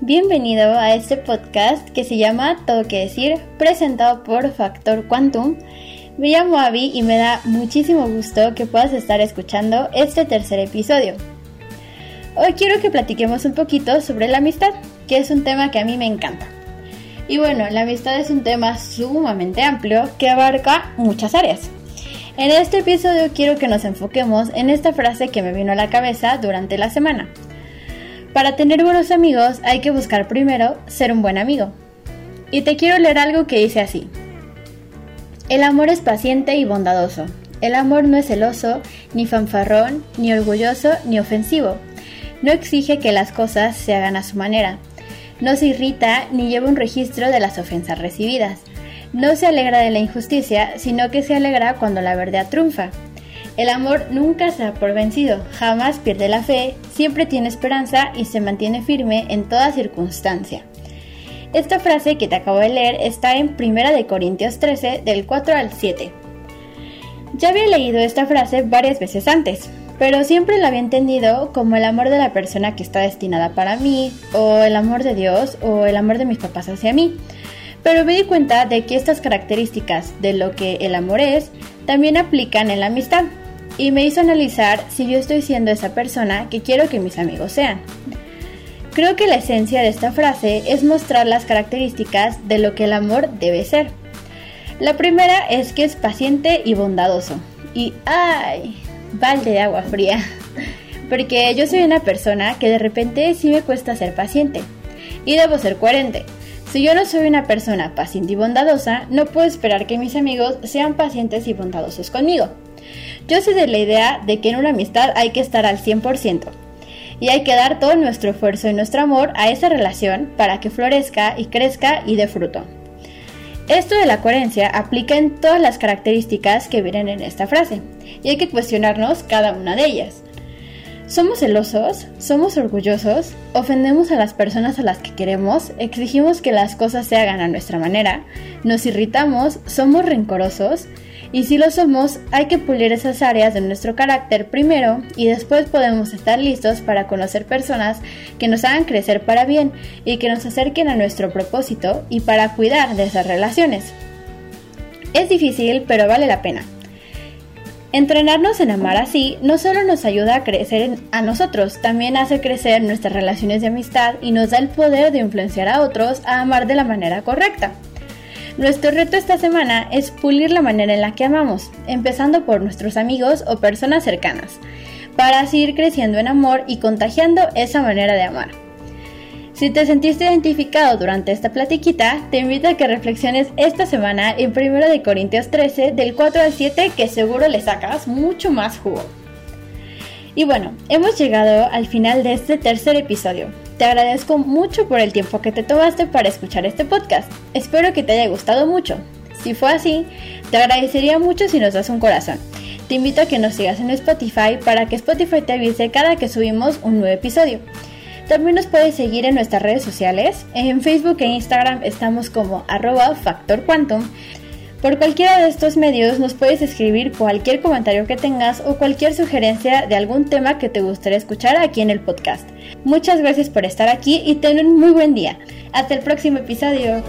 bienvenido a este podcast que se llama Todo que decir, presentado por Factor Quantum. Me llamo Abby y me da muchísimo gusto que puedas estar escuchando este tercer episodio. Hoy quiero que platiquemos un poquito sobre la amistad, que es un tema que a mí me encanta. Y bueno, la amistad es un tema sumamente amplio que abarca muchas áreas. En este episodio quiero que nos enfoquemos en esta frase que me vino a la cabeza durante la semana. Para tener buenos amigos hay que buscar primero ser un buen amigo. Y te quiero leer algo que dice así. El amor es paciente y bondadoso. El amor no es celoso, ni fanfarrón, ni orgulloso, ni ofensivo. No exige que las cosas se hagan a su manera. No se irrita ni lleva un registro de las ofensas recibidas. No se alegra de la injusticia, sino que se alegra cuando la verdad triunfa. El amor nunca se da por vencido, jamás pierde la fe, siempre tiene esperanza y se mantiene firme en toda circunstancia. Esta frase que te acabo de leer está en 1 Corintios 13 del 4 al 7. Ya había leído esta frase varias veces antes, pero siempre la había entendido como el amor de la persona que está destinada para mí, o el amor de Dios, o el amor de mis papás hacia mí. Pero me di cuenta de que estas características de lo que el amor es también aplican en la amistad y me hizo analizar si yo estoy siendo esa persona que quiero que mis amigos sean. Creo que la esencia de esta frase es mostrar las características de lo que el amor debe ser. La primera es que es paciente y bondadoso. Y ¡ay! Balde de agua fría. Porque yo soy una persona que de repente sí me cuesta ser paciente. Y debo ser coherente. Si yo no soy una persona paciente y bondadosa, no puedo esperar que mis amigos sean pacientes y bondadosos conmigo. Yo soy de la idea de que en una amistad hay que estar al 100% y hay que dar todo nuestro esfuerzo y nuestro amor a esa relación para que florezca y crezca y dé fruto. Esto de la coherencia aplica en todas las características que vienen en esta frase y hay que cuestionarnos cada una de ellas. ¿Somos celosos? ¿Somos orgullosos? ¿Ofendemos a las personas a las que queremos? ¿Exigimos que las cosas se hagan a nuestra manera? ¿Nos irritamos? ¿Somos rencorosos? Y si lo somos, hay que pulir esas áreas de nuestro carácter primero y después podemos estar listos para conocer personas que nos hagan crecer para bien y que nos acerquen a nuestro propósito y para cuidar de esas relaciones. Es difícil, pero vale la pena. Entrenarnos en amar así no solo nos ayuda a crecer a nosotros, también hace crecer nuestras relaciones de amistad y nos da el poder de influenciar a otros a amar de la manera correcta. Nuestro reto esta semana es pulir la manera en la que amamos, empezando por nuestros amigos o personas cercanas, para seguir creciendo en amor y contagiando esa manera de amar. Si te sentiste identificado durante esta platiquita, te invito a que reflexiones esta semana en 1 de Corintios 13 del 4 al 7 que seguro le sacas mucho más jugo. Y bueno, hemos llegado al final de este tercer episodio. Te agradezco mucho por el tiempo que te tomaste para escuchar este podcast. Espero que te haya gustado mucho. Si fue así, te agradecería mucho si nos das un corazón. Te invito a que nos sigas en Spotify para que Spotify te avise cada que subimos un nuevo episodio. También nos puedes seguir en nuestras redes sociales. En Facebook e Instagram estamos como arroba Factor Quantum. Por cualquiera de estos medios nos puedes escribir cualquier comentario que tengas o cualquier sugerencia de algún tema que te gustaría escuchar aquí en el podcast. Muchas gracias por estar aquí y ten un muy buen día. Hasta el próximo episodio.